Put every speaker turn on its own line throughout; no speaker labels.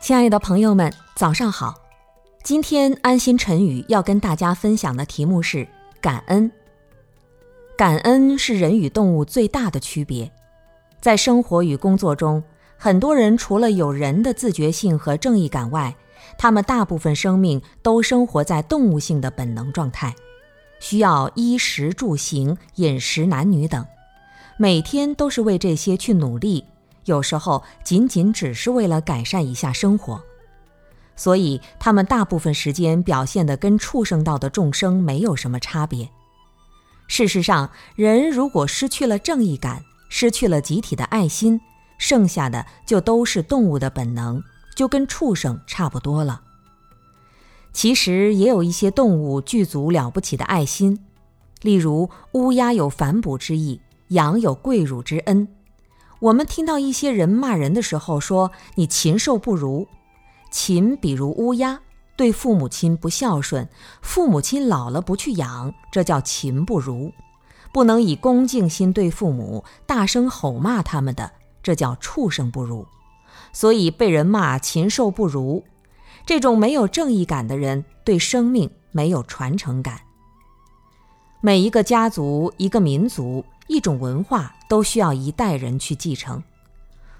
亲爱的朋友们，早上好！今天安心晨语要跟大家分享的题目是感恩。感恩是人与动物最大的区别。在生活与工作中，很多人除了有人的自觉性和正义感外，他们大部分生命都生活在动物性的本能状态，需要衣食住行、饮食男女等，每天都是为这些去努力。有时候仅仅只是为了改善一下生活，所以他们大部分时间表现的跟畜生道的众生没有什么差别。事实上，人如果失去了正义感，失去了集体的爱心，剩下的就都是动物的本能，就跟畜生差不多了。其实也有一些动物具足了不起的爱心，例如乌鸦有反哺之意，羊有跪乳之恩。我们听到一些人骂人的时候说：“你禽兽不如。”禽比如乌鸦，对父母亲不孝顺，父母亲老了不去养，这叫禽不如；不能以恭敬心对父母，大声吼骂他们的，这叫畜生不如。所以被人骂禽兽不如，这种没有正义感的人，对生命没有传承感。每一个家族，一个民族。一种文化都需要一代人去继承，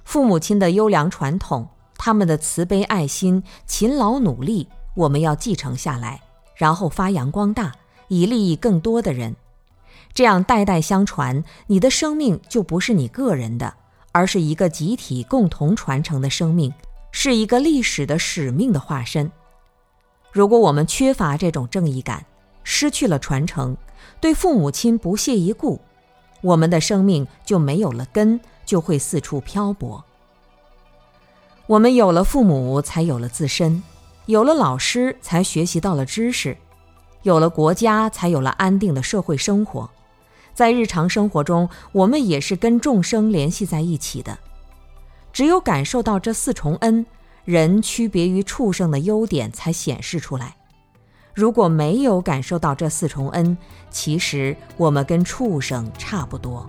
父母亲的优良传统，他们的慈悲爱心、勤劳努力，我们要继承下来，然后发扬光大，以利益更多的人。这样代代相传，你的生命就不是你个人的，而是一个集体共同传承的生命，是一个历史的使命的化身。如果我们缺乏这种正义感，失去了传承，对父母亲不屑一顾。我们的生命就没有了根，就会四处漂泊。我们有了父母，才有了自身；有了老师，才学习到了知识；有了国家，才有了安定的社会生活。在日常生活中，我们也是跟众生联系在一起的。只有感受到这四重恩，人区别于畜生的优点才显示出来。如果没有感受到这四重恩，其实我们跟畜生差不多。